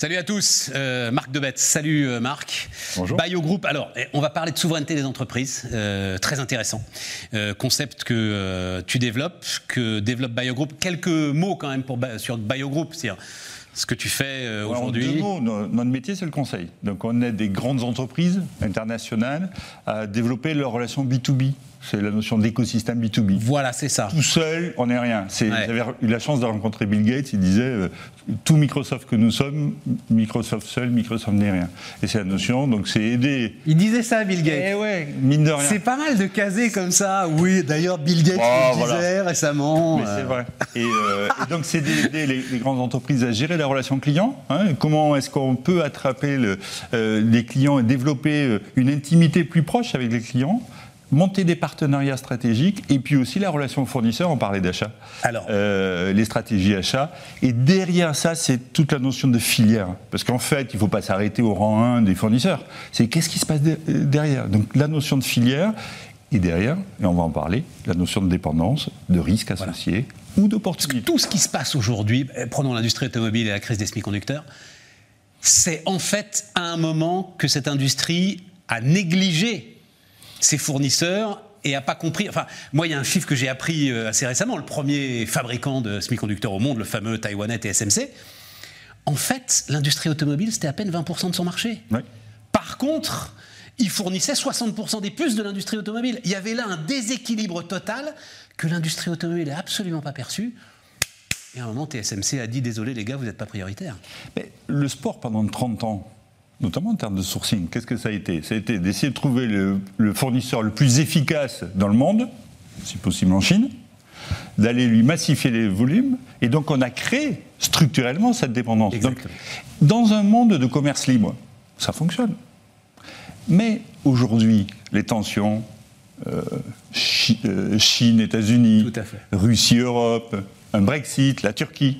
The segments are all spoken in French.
Salut à tous, euh, Marc Debette. Salut euh, Marc. Bonjour. Biogroup. Alors, eh, on va parler de souveraineté des entreprises. euh, très intéressant. Concept que tu développes, que développe Biogroup. Quelques mots quand même pour, sur Biogroup, c'est-à-dire ce que tu fais Alors, en aujourd'hui. deux mots, no- notre métier, c'est le conseil. Donc, on aide des grandes entreprises internationales à développer leurs relations B2B. C'est la notion d'écosystème B2B. Voilà, c'est ça. Tout seul, on n'est rien. C'est- Ouais. J'avais eu la chance de rencontrer Bill Gates. Il disait euh, tout Microsoft que nous sommes, Microsoft seul, Microsoft n'est rien. Et c'est la notion. Donc, c'est aider. Il disait ça, Bill Gates. Eh ouais, mine de rien. C'est pas mal de caser comme ça. Oui, d'ailleurs, Bill Gates Oh, le disait récemment. Mais euh, c'est vrai. Et, euh, et donc, c'est d'aider les, les grandes entreprises à gérer la relation client. hein. comment est-ce qu'on peut attraper le- euh, les clients et développer euh, une intimité plus proche avec les clients monter des partenariats stratégiques et puis aussi la relation fournisseur, on parlait d'achat, Alors. Euh, les stratégies achats. Et derrière ça, c'est toute la notion de filière. Parce qu'en fait, il ne faut pas s'arrêter au rang 1 des fournisseurs. C'est qu'est-ce qui se passe de- derrière? Donc la notion de filière et derrière, et on va en parler, la notion de dépendance, de risque associé ou Parce que d'opportunité. tout ce qui se passe aujourd'hui, eh, prenons l'industrie automobile et la crise des semi-conducteurs, c'est en fait à un moment que cette industrie a négligé ses fournisseurs et a pas compris. Enfin, moi, il y a un chiffre que j'ai appris euh, assez récemment. Le premier fabricant de semi-conducteurs au monde, le fameux taïwanais TSMC, en fait, l'industrie automobile, c'était à peine 20% de son marché. Par contre, il fournissait 60% des puces de l'industrie automobile. Il y avait là un déséquilibre total que l'industrie automobile n'a absolument pas perçu. Et à un moment, TSMC a dit Désolé, les gars, vous n'êtes pas prioritaire. Mais le sport pendant 30 ans, notamment en termes de sourcing, qu'est-ce que ça a été? Ça a été d'essayer de trouver le, le fournisseur le plus efficace dans le monde, si possible en Chine, d'aller lui massifier les volumes, et donc on a créé structurellement cette dépendance. Donc, dans un monde de commerce libre, ça fonctionne. Mais aujourd'hui, les tensions, euh, euh, Chine, États-Unis. Russie, Europe, un Brexit, la Turquie.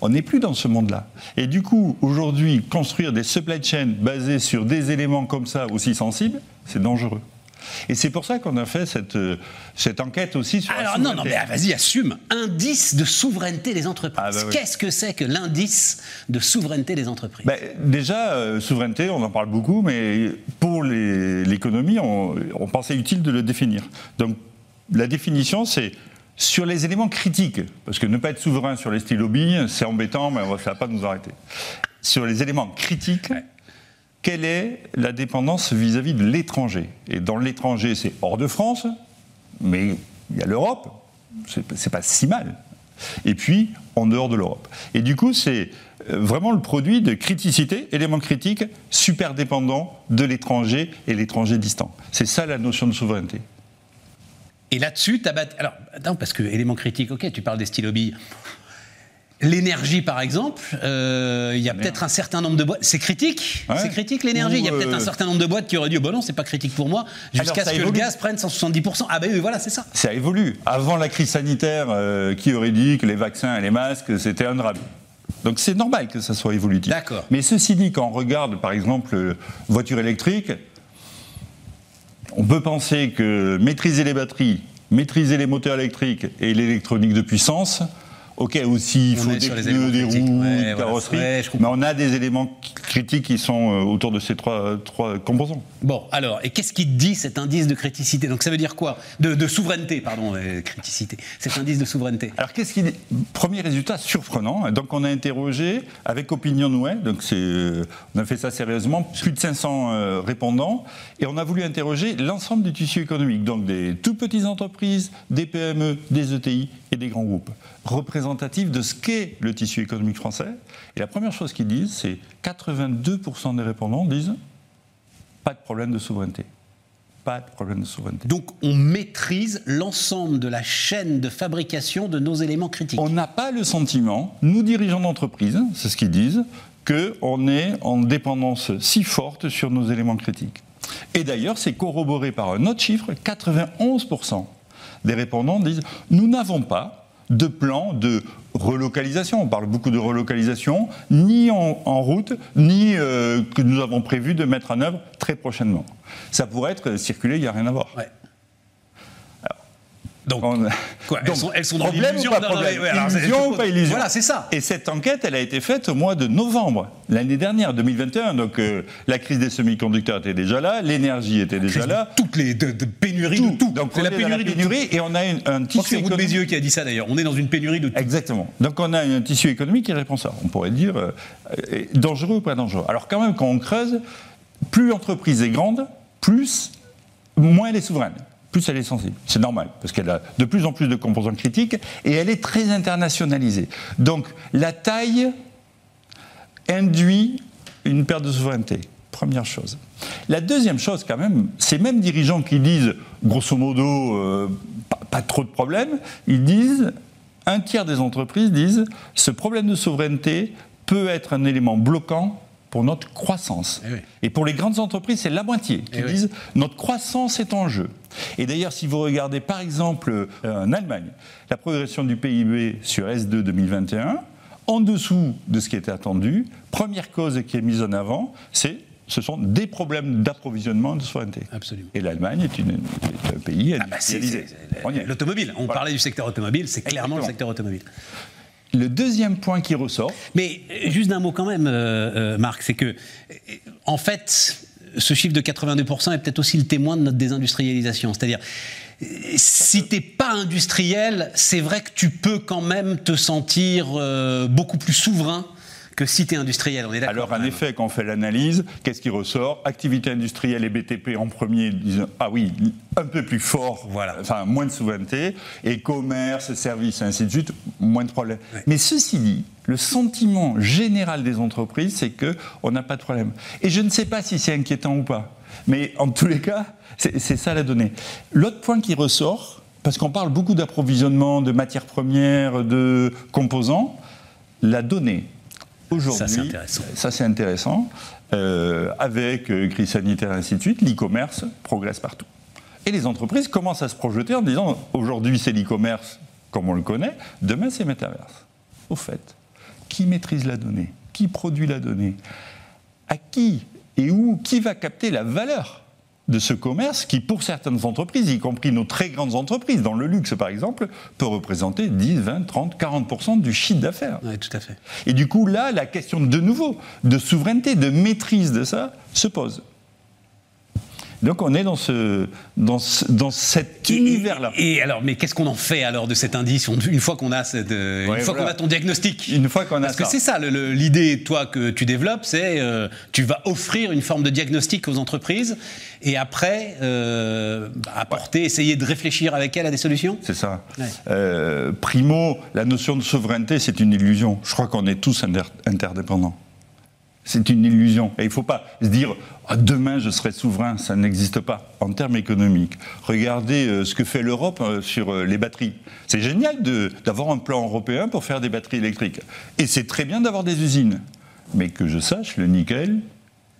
On n'est plus dans ce monde-là. Et du coup, aujourd'hui, construire des supply chains basées sur des éléments comme ça, aussi sensibles, c'est dangereux. Et c'est pour ça qu'on a fait cette, euh, cette enquête aussi sur la Alors, non, non, mais ah, vas-y, assume. Indice de souveraineté des entreprises. Ah, bah oui. Qu'est-ce que c'est que l'indice de souveraineté des entreprises? Ben, déjà, euh, souveraineté, on en parle beaucoup, mais pour l'économie, on, on pensait utile de le définir. Donc, la définition, c'est sur les éléments critiques, parce que ne pas être souverain sur les billes, c'est embêtant, mais ça ne va pas nous arrêter. Sur les éléments critiques, quelle est la dépendance vis-à-vis de l'étranger? Et dans l'étranger, c'est hors de France, mais il y a l'Europe, c'est c'est pas si mal. Et puis, en dehors de l'Europe. Et du coup, c'est euh, vraiment le produit de criticité, élément critique, super dépendant de l'étranger et l'étranger distant. C'est ça la notion de souveraineté. Et là-dessus, t'as battu. Alors, attends, parce que élément critique, ok, tu parles des stylos billes. L'énergie, par exemple, euh, il y a peut-être un certain nombre de boîtes. C'est critique Ouais. C'est critique l'énergie Il y a peut-être euh, un certain nombre de boîtes qui auraient dit oh, bon non, c'est pas critique pour moi, jusqu'à ce que le gaz prenne 170%. Ah ben oui, voilà, c'est ça. Ça évolue. Avant la crise sanitaire, euh, qui aurait dit que les vaccins et les masques, c'était un drame Donc c'est normal que ça soit évolutif. D'accord. Mais ceci dit, quand on regarde par exemple euh, voiture électrique, on peut penser que maîtriser les batteries, maîtriser les moteurs électriques et l'électronique de puissance, ok, aussi il faut des pneus, des roues, Ouais, des carrosseries, Ouais, mais on a des éléments critiques qui sont euh, autour de ces trois, trois composants. Bon, alors, et qu'est-ce qui dit cet indice de criticité? Donc ça veut dire quoi? De, de souveraineté, pardon, euh, criticité. Cet indice de souveraineté. Alors, qu'est-ce qui. Premier résultat surprenant. Donc, on a interrogé avec OpinionWay, donc euh, on a fait ça sérieusement, plus de 500 euh, répondants, et on a voulu interroger l'ensemble du tissu économique, donc des tout petites entreprises, des PME, des ETI et des grands groupes, de ce qu'est le tissu économique français. Et la première chose qu'ils disent, c'est 82% des répondants disent pas de problème de souveraineté. Pas de problème de souveraineté. Donc on maîtrise l'ensemble de la chaîne de fabrication de nos éléments critiques. On n'a pas le sentiment, nous dirigeants d'entreprise, c'est ce qu'ils disent, qu'on est en dépendance si forte sur nos éléments critiques. Et d'ailleurs, c'est corroboré par un autre chiffre, 91% des répondants disent nous n'avons pas de plan de relocalisation, on parle beaucoup de relocalisation, ni en, route, ni euh, que nous avons prévu de mettre en œuvre très prochainement. Ça pourrait être circulé, il n'y a rien à voir. Donc, On- quoi, elles sont- elles sont dans problème l'illusion. ou pas Non, non, problème alors, c'est- Illusion ou pas illusion Voilà, c'est ça. Et cette enquête, elle a été faite au mois de novembre, l'année dernière, 2021. Donc euh, la crise des semi-conducteurs était déjà là, l'énergie était déjà là. Toutes les de, de pénuries de tout. Donc c'est la dans pénurie, de tout. pénurie et on a une- un tissu c'est économique. Bézieux qui a dit ça d'ailleurs. On est dans une pénurie de tout. Exactement. Donc on a un tissu économique qui répond ça. On pourrait dire euh, euh, dangereux ou pas dangereux. Alors quand même, quand on creuse, plus l'entreprise est grande, plus moins elle est souveraine. Plus elle est sensible. C'est normal, parce qu'elle a de plus en plus de composants critiques et elle est très internationalisée. Donc la taille induit une perte de souveraineté. Première chose. La deuxième chose, quand même, ces mêmes dirigeants qui disent, grosso modo, euh, pas, pas trop de problèmes, ils disent, un tiers des entreprises disent, ce problème de souveraineté peut être un élément bloquant pour notre croissance. Eh oui. Et pour les grandes entreprises, c'est la moitié qui Eh oui. disent, notre croissance est en jeu. Et d'ailleurs, si vous regardez par exemple euh, en Allemagne, la progression du PIB sur S2 2021, en dessous de ce qui était attendu, première cause qui est mise en avant, c'est ce sont des problèmes d'approvisionnement de souveraineté. Absolument. Et l'Allemagne est, une- est un pays Ah bah, industrialisé. y est. L'automobile. On Voilà. parlait du secteur automobile, c'est clairement le secteur automobile. Le deuxième point qui ressort, Mais euh, juste d'un mot quand même, euh, euh, Marc, c'est que, en fait, ce chiffre de 82% est peut-être aussi le témoin de notre désindustrialisation. C'est-à-dire, si t'es pas industriel, c'est vrai que tu peux quand même te sentir beaucoup plus souverain que si tu es industriel. On est d'accord Alors, en effet, quand on fait l'analyse, qu'est-ce qui ressort? Activité industrielle et BTP en premier, disent ah oui, un peu plus fort, Voilà. enfin moins de souveraineté, et commerce, services, et ainsi de suite, moins de problèmes. Mais ceci dit, le sentiment général des entreprises, c'est qu'on n'a pas de problème. Et je ne sais pas si c'est inquiétant ou pas, mais en tous les cas, c'est ça la donnée. L'autre point qui ressort, parce qu'on parle beaucoup d'approvisionnement, de matières premières, de composants, la donnée. Aujourd'hui, Ça, c'est intéressant. ça, c'est intéressant. Euh, avec euh, crise sanitaire et ainsi de suite, l'e-commerce progresse partout. Et les entreprises commencent à se projeter en disant aujourd'hui c'est l'e-commerce comme on le connaît, demain c'est métaverse. Au fait, qui maîtrise la donnée? Qui produit la donnée? À qui et où? Qui va capter la valeur? De ce commerce qui, pour certaines entreprises, y compris nos très grandes entreprises, dans le luxe par exemple, peut représenter 10, 20, 30, 40% du chiffre d'affaires. Ouais, tout à fait. Et du coup, là, la question de nouveau de souveraineté, de maîtrise de ça, se pose. Donc on est dans, ce, dans, ce- dans cet univers-là. Et, et alors, mais qu'est-ce qu'on en fait alors de cet indice une fois qu'on a cette, euh, Ouais, une fois voilà. qu'on a ton diagnostic Une fois qu'on a Parce que c'est ça l'idée, toi, que tu développes, c'est euh, tu vas offrir une forme de diagnostic aux entreprises et après euh, bah, apporter, essayer de réfléchir avec elles à des solutions? C'est ça. Ouais. Euh, primo, la notion de souveraineté, c'est une illusion. Je crois qu'on est tous inter- interdépendants. C'est une illusion. Et il ne faut pas se dire Ah, demain je serai souverain. Ça n'existe pas en termes économiques. Regardez euh, ce que fait l'Europe euh, sur euh, les batteries. C'est génial d'avoir un plan européen pour faire des batteries électriques. Et c'est très bien d'avoir des usines. Mais que je sache, le nickel,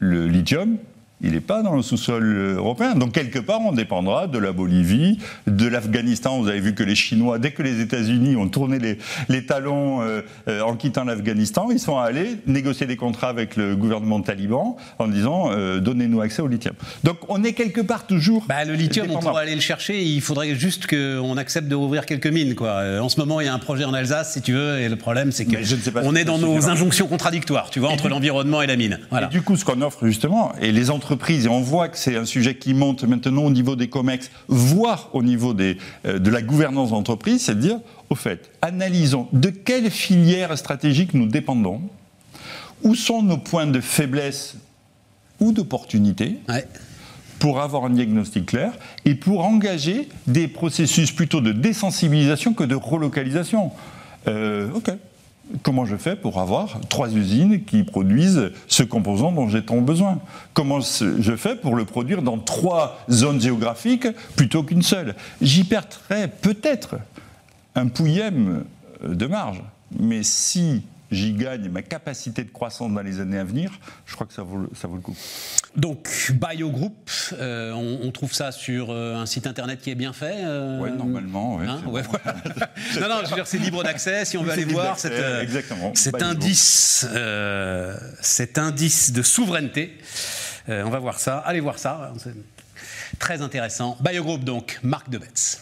le lithium, il n'est pas dans le sous-sol européen. Donc quelque part, on dépendra de la Bolivie, de l'Afghanistan. Vous avez vu que les Chinois, dès que les États-Unis ont tourné les, les talons euh, euh, en quittant l'Afghanistan, ils sont allés négocier des contrats avec le gouvernement taliban en disant euh, donnez-nous accès au lithium. Donc on est quelque part toujours. Bah, le lithium, on dépendant. pourra aller le chercher. Il faudrait juste qu'on accepte de rouvrir quelques mines. Quoi. En ce moment, il y a un projet en Alsace, si tu veux, et le problème, c'est que Mais je ne sais pas on si est dans nos injonctions contradictoires, tu vois, entre l'environnement et la mine. Voilà. Et du coup, ce qu'on offre justement, et les entreprises, et on voit que c'est un sujet qui monte maintenant au niveau des COMEX, voire au niveau des, euh, de la gouvernance d'entreprise, c'est de dire, au fait, analysons de quelle filière stratégique nous dépendons, où sont nos points de faiblesse ou d'opportunité, Ouais. pour avoir un diagnostic clair et pour engager des processus plutôt de désensibilisation que de relocalisation. Euh, ok. Comment je fais pour avoir trois usines qui produisent ce composant dont j'ai tant besoin? Comment je fais pour le produire dans trois zones géographiques plutôt qu'une seule? J'y perdrai peut-être un pouillème de marge, mais si j'y gagne ma capacité de croissance dans les années à venir, je crois que ça vaut, le- ça vaut le coup. Donc, Biogroup, euh, on, on trouve ça sur euh, un site internet qui est bien fait euh, Ouais, normalement, ouais, hein, ouais, bon. voilà. non, non, je veux dire, c'est libre d'accès. Si on Oui, veut aller voir cette, euh, cet Biogroup. indice, euh, cet indice de souveraineté, euh, on va voir ça. Allez voir ça. C'est Très intéressant. Biogroup, donc, Marc Debetz.